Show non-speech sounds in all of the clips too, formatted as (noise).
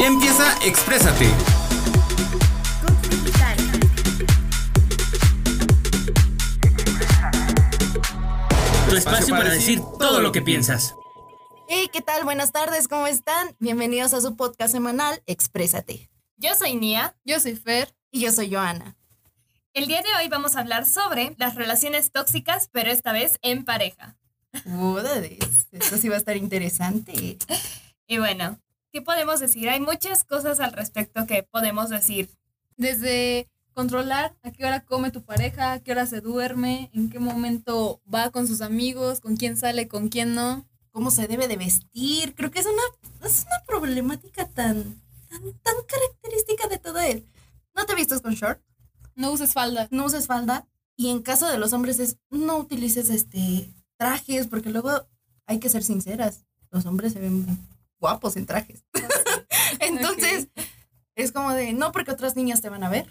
Ya empieza Exprésate. Tu espacio para decir todo lo que piensas. Hey, ¿qué tal? Buenas tardes, ¿cómo están? Bienvenidos a su podcast semanal Exprésate. Yo soy Nia. Yo soy Fer. Y yo soy Joana. El día de hoy vamos a hablar sobre las relaciones tóxicas, pero esta vez en pareja. Esto sí va a estar interesante. (laughs) Y bueno, ¿qué podemos decir? Hay muchas cosas al respecto que podemos decir. Desde controlar a qué hora come tu pareja, a qué hora se duerme, en qué momento va con sus amigos, con quién sale, con quién no. Cómo se debe de vestir. Creo que es una, es una problemática tan, tan, tan característica de todo él. ¿No te vistes con short? No uses falda. No uses falda. Y en caso de los hombres es no utilices este trajes, porque luego hay que ser sinceras. Los hombres se ven guapos en trajes. (laughs) Entonces, es como de, no porque otras niñas te van a ver.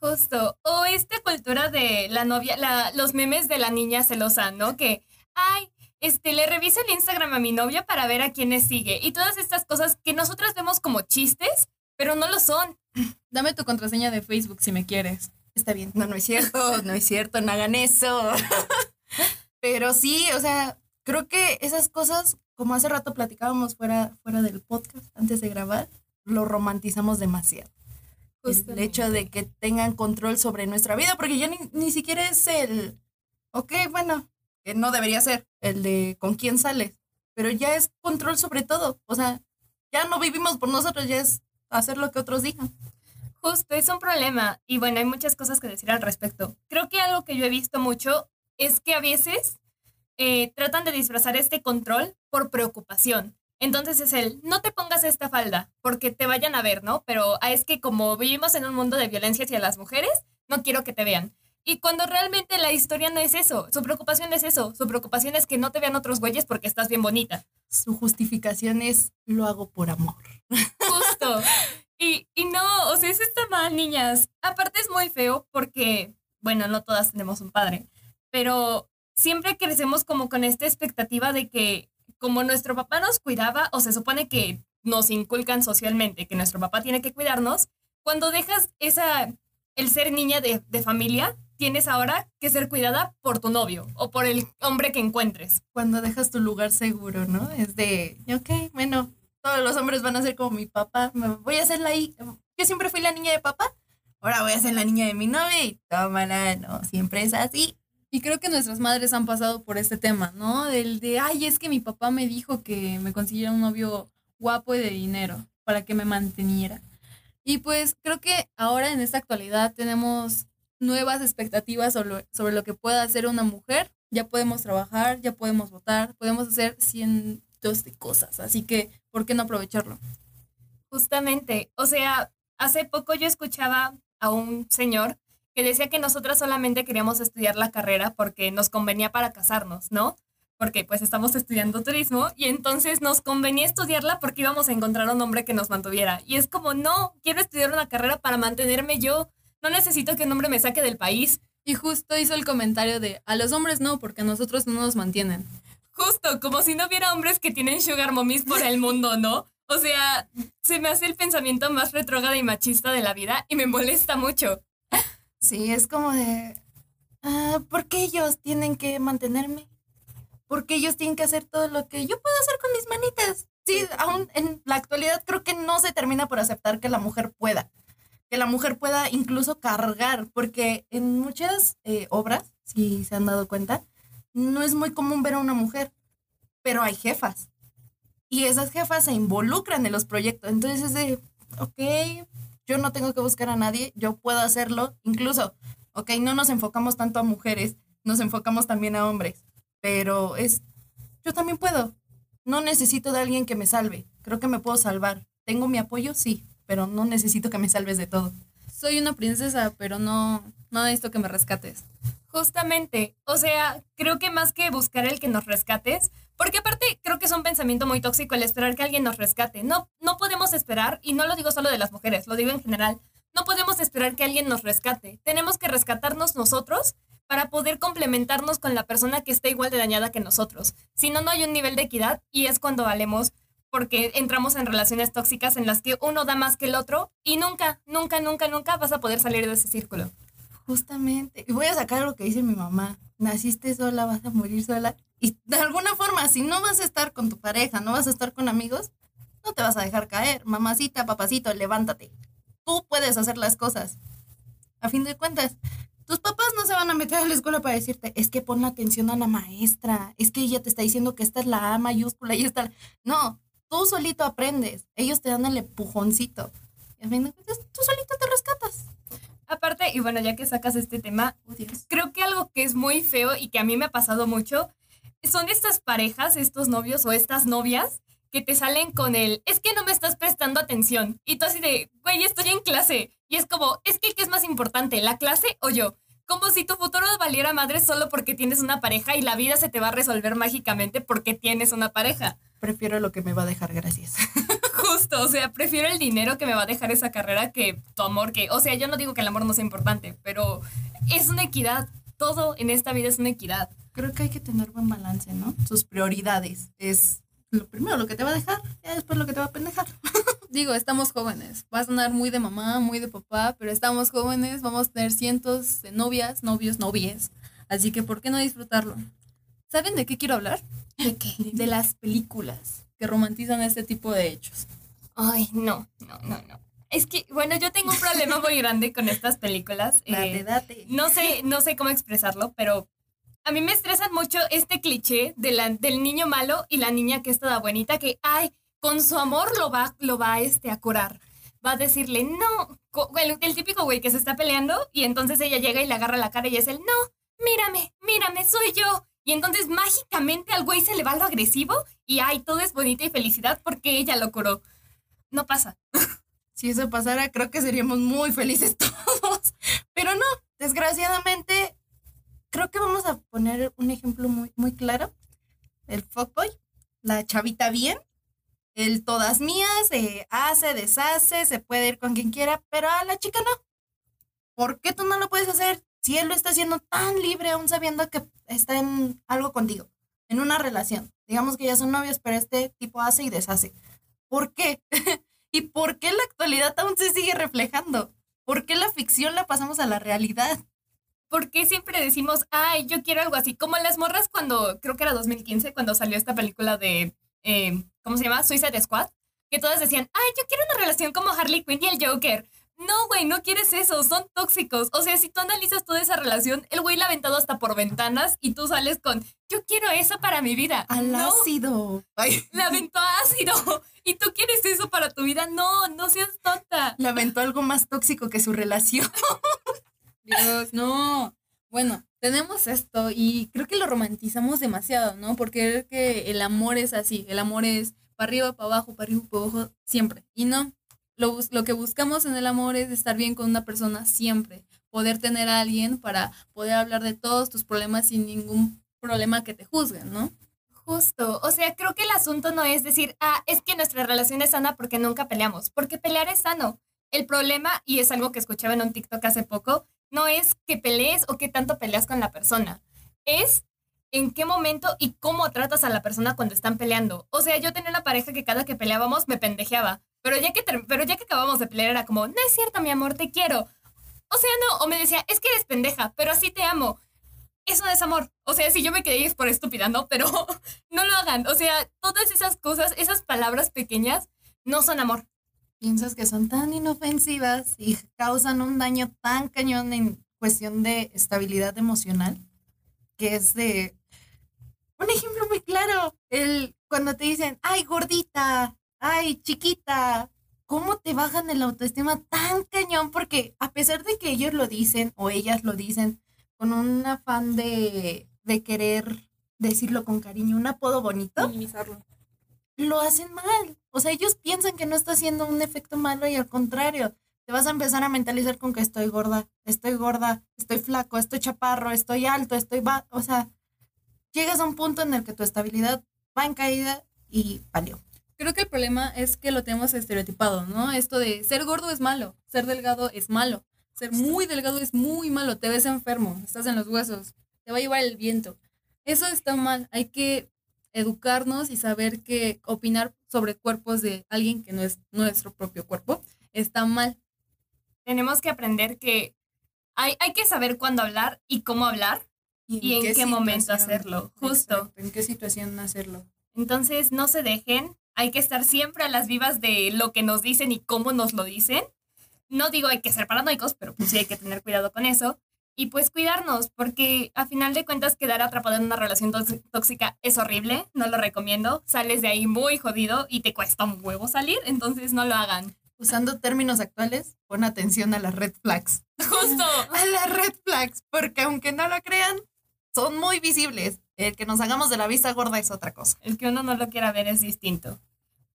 Justo. O esta cultura de la novia, la, los memes de la niña celosa, ¿no? Que, ay, este, le reviso el Instagram a mi novia para ver a quiénes sigue. Y todas estas cosas que nosotras vemos como chistes, pero no lo son. (laughs) Dame tu contraseña de Facebook si me quieres. Está bien. No, no es cierto, (laughs) no es cierto, no hagan eso. pero sí, o sea, creo que esas cosas, como hace rato platicábamos fuera, fuera del podcast, antes de grabar, lo romantizamos demasiado. El hecho de que tengan control sobre nuestra vida, porque ya ni, ni siquiera es el, ok, bueno, que no debería ser, el de con quién sales, pero ya es control sobre todo. O sea, ya no vivimos por nosotros, ya es hacer lo que otros digan. Justo, es un problema. Y bueno, hay muchas cosas que decir al respecto. Creo que algo que yo he visto mucho es que a veces eh, tratan de disfrazar este control por preocupación. Entonces es el, no te pongas esta falda porque te vayan a ver, ¿no? Pero ah, es que como vivimos en un mundo de violencia hacia las mujeres, no quiero que te vean. Y cuando realmente la historia no es eso, su preocupación es eso, su preocupación es que no te vean otros güeyes porque estás bien bonita. Su justificación es, lo hago por amor. Justo. (laughs) Y, y no, o sea, eso está mal, niñas. Aparte es muy feo porque, bueno, no todas tenemos un padre, pero siempre crecemos como con esta expectativa de que como nuestro papá nos cuidaba, o se supone que nos inculcan socialmente que nuestro papá tiene que cuidarnos, cuando dejas esa, el ser niña de, de familia, tienes ahora que ser cuidada por tu novio o por el hombre que encuentres. Cuando dejas tu lugar seguro, ¿no? Es de, ok, bueno, todos los hombres van a ser como mi papá, me voy a hacer la... Yo siempre fui la niña de papá, ahora voy a ser la niña de mi novia y tómala, no, siempre es así. Y creo que nuestras madres han pasado por este tema, ¿no? Del de, ay, es que mi papá me dijo que me consiguiera un novio guapo y de dinero para que me manteniera. Y pues creo que ahora en esta actualidad tenemos nuevas expectativas sobre, sobre lo que pueda hacer una mujer. Ya podemos trabajar, ya podemos votar, podemos hacer cientos de cosas. Así que, ¿por qué no aprovecharlo? Justamente, o sea, hace poco yo escuchaba a un señor que decía que nosotras solamente queríamos estudiar la carrera porque nos convenía para casarnos, ¿no? Porque pues estamos estudiando turismo y entonces nos convenía estudiarla porque íbamos a encontrar un hombre que nos mantuviera. Y es como, no, quiero estudiar una carrera para mantenerme yo. No necesito que un hombre me saque del país. Y justo hizo el comentario de, a los hombres no, porque a nosotros no nos mantienen. Justo, como si no hubiera hombres que tienen sugar mommies por el mundo, ¿no? O sea, se me hace el pensamiento más retrógrado y machista de la vida y me molesta mucho. Sí, es como de, ah, ¿por qué ellos tienen que mantenerme? ¿Por qué ellos tienen que hacer todo lo que yo puedo hacer con mis manitas? Sí, aún en la actualidad creo que no se termina por aceptar que la mujer pueda, que la mujer pueda incluso cargar, porque en muchas eh, obras, si se han dado cuenta, no es muy común ver a una mujer, pero hay jefas. Y esas jefas se involucran en los proyectos. Entonces es de, ok, yo no tengo que buscar a nadie, yo puedo hacerlo. Incluso, ok, no nos enfocamos tanto a mujeres, nos enfocamos también a hombres, pero es, yo también puedo. No necesito de alguien que me salve, creo que me puedo salvar. ¿Tengo mi apoyo? Sí, pero no necesito que me salves de todo. Soy una princesa, pero no, no necesito que me rescates. Justamente, o sea, creo que más que buscar el que nos rescates, porque aparte creo que es un pensamiento muy tóxico el esperar que alguien nos rescate. No, no podemos esperar, y no lo digo solo de las mujeres, lo digo en general, no podemos esperar que alguien nos rescate. Tenemos que rescatarnos nosotros para poder complementarnos con la persona que esté igual de dañada que nosotros. Si no, no hay un nivel de equidad y es cuando valemos porque entramos en relaciones tóxicas en las que uno da más que el otro y nunca, nunca, nunca, nunca vas a poder salir de ese círculo. Justamente. Y voy a sacar lo que dice mi mamá. Naciste sola, vas a morir sola. Y de alguna forma, si no vas a estar con tu pareja, no vas a estar con amigos, no te vas a dejar caer. Mamacita, papacito, levántate. Tú puedes hacer las cosas. A fin de cuentas, tus papás no se van a meter a la escuela para decirte, es que pon atención a la maestra, es que ella te está diciendo que esta es la A mayúscula y esta... No, tú solito aprendes. Ellos te dan el empujoncito. Y a fin de cuentas, tú solito te rescatas. Aparte, y bueno, ya que sacas este tema, creo que algo que es muy feo y que a mí me ha pasado mucho son estas parejas, estos novios o estas novias que te salen con el, es que no me estás prestando atención. Y tú así de, güey, estoy en clase. Y es como, es que ¿qué es más importante, la clase o yo? Como si tu futuro valiera madre solo porque tienes una pareja y la vida se te va a resolver mágicamente porque tienes una pareja. Prefiero lo que me va a dejar, gracias. (laughs) Justo, o sea, prefiero el dinero que me va a dejar esa carrera que tu amor, que, o sea, yo no digo que el amor no sea importante, pero es una equidad. Todo en esta vida es una equidad. Creo que hay que tener buen balance, ¿no? Sus prioridades es lo primero lo que te va a dejar, ya después lo que te va a pendejar. (laughs) Digo, estamos jóvenes. Va a sonar muy de mamá, muy de papá, pero estamos jóvenes, vamos a tener cientos de novias, novios, novias. Así que, ¿por qué no disfrutarlo? ¿Saben de qué quiero hablar? ¿De qué? De las películas que romantizan este tipo de hechos. Ay, no, no, no, no. Es que, bueno, yo tengo un problema muy grande con estas películas. (laughs) Date, Eh, date. no sé, no sé cómo expresarlo, pero a mí me estresan mucho este cliché de la- del niño malo y la niña que es toda buenita, que, ay, con su amor lo va, lo va este, a curar. Va a decirle, no, el, el típico güey que se está peleando y entonces ella llega y le agarra la cara y es el, no, mírame, mírame, soy yo. Y entonces mágicamente al güey se le va lo agresivo y, ay, todo es bonita y felicidad porque ella lo curó. No pasa. (laughs) Si eso pasara, creo que seríamos muy felices (laughs) todos. Pero no, desgraciadamente, creo que vamos a poner un ejemplo muy, muy claro. El fuckboy, la chavita bien, el todas mías, se hace, deshace, se puede ir con quien quiera, pero a la chica no. ¿Por qué tú no lo puedes hacer si él lo está haciendo tan libre aún sabiendo que está en algo contigo, en una relación? Digamos que ya son novios, pero este tipo hace y deshace. ¿Por qué? (laughs) ¿Y por qué la actualidad aún se sigue reflejando? ¿Por qué la ficción la pasamos a la realidad? ¿Por qué siempre decimos, ay, yo quiero algo así? Como las morras cuando, creo que era 2015, cuando salió esta película de, eh, ¿cómo se llama? Suicide Squad. Que todas decían, ay, yo quiero una relación como Harley Quinn y el Joker. No, güey, no quieres eso, son tóxicos. O sea, si tú analizas toda esa relación, el güey la ha aventado hasta por ventanas y tú sales con, yo quiero eso para mi vida. Al no, ácido. Ay, la aventó a ácido. (laughs) Y tú quieres eso para tu vida. No, no seas tonta. le aventó algo más tóxico que su relación. (laughs) Dios, no. Bueno, tenemos esto y creo que lo romantizamos demasiado, ¿no? Porque que el amor es así, el amor es para arriba, para abajo, para arriba, para abajo, siempre. Y no, lo, lo que buscamos en el amor es estar bien con una persona siempre, poder tener a alguien para poder hablar de todos tus problemas sin ningún problema que te juzguen, ¿no? Justo, o sea, creo que el asunto no es decir, ah, es que nuestra relación es sana porque nunca peleamos, porque pelear es sano. El problema, y es algo que escuchaba en un TikTok hace poco, no es que pelees o qué tanto peleas con la persona, es en qué momento y cómo tratas a la persona cuando están peleando. O sea, yo tenía una pareja que cada que peleábamos me pendejeaba, pero ya que, pero ya que acabamos de pelear era como, no es cierto, mi amor, te quiero. O sea, no, o me decía, es que eres pendeja, pero así te amo. Eso es amor. O sea, si yo me quedé es por estúpida, ¿no? Pero (laughs) no lo hagan. O sea, todas esas cosas, esas palabras pequeñas, no son amor. Piensas que son tan inofensivas y causan un daño tan cañón en cuestión de estabilidad emocional, que es de... Un ejemplo muy claro, el cuando te dicen, ay, gordita, ay, chiquita, ¿cómo te bajan el autoestima tan cañón? Porque a pesar de que ellos lo dicen o ellas lo dicen con un afán de, de querer decirlo con cariño, un apodo bonito, Minimizarlo. lo hacen mal. O sea, ellos piensan que no está haciendo un efecto malo y al contrario, te vas a empezar a mentalizar con que estoy gorda, estoy gorda, estoy flaco, estoy chaparro, estoy alto, estoy ba o sea, llegas a un punto en el que tu estabilidad va en caída y valió. Creo que el problema es que lo tenemos estereotipado, ¿no? Esto de ser gordo es malo, ser delgado es malo, ser muy delgado es muy malo, te ves enfermo, estás en los huesos, te va a llevar el viento. Eso está mal, hay que educarnos y saber que opinar sobre cuerpos de alguien que no es nuestro propio cuerpo está mal. Tenemos que aprender que hay, hay que saber cuándo hablar y cómo hablar y en qué momento hacerlo, justo. Exacto, ¿En qué situación hacerlo? Entonces, no se dejen. Hay que estar siempre a las vivas de lo que nos dicen y cómo nos lo dicen. No digo hay que ser paranoicos, pero pues sí hay que tener cuidado con eso. Y pues cuidarnos, porque a final de cuentas quedar atrapado en una relación tóx- tóxica es horrible, no lo recomiendo. Sales de ahí muy jodido y te cuesta un huevo salir, entonces no lo hagan. Usando términos actuales, pon atención a las red flags. (laughs) Justo. A las red flags, porque aunque no lo crean, son muy visibles. El que nos hagamos de la vista gorda es otra cosa. El que uno no lo quiera ver es distinto.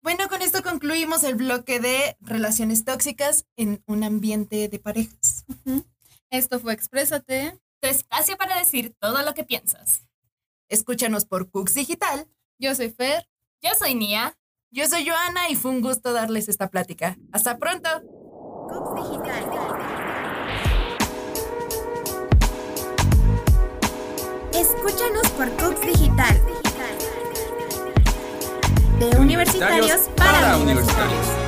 Bueno, con esto concluimos el bloque de relaciones tóxicas en un ambiente de parejas. Esto fue Exprésate. Tu espacio para decir todo lo que piensas. Escúchanos por Cooks Digital. Yo soy Fer. Yo soy Nia. Yo soy Joana y fue un gusto darles esta plática. Hasta pronto. Escúchanos por Cooks Digital. De universitarios para universitarios.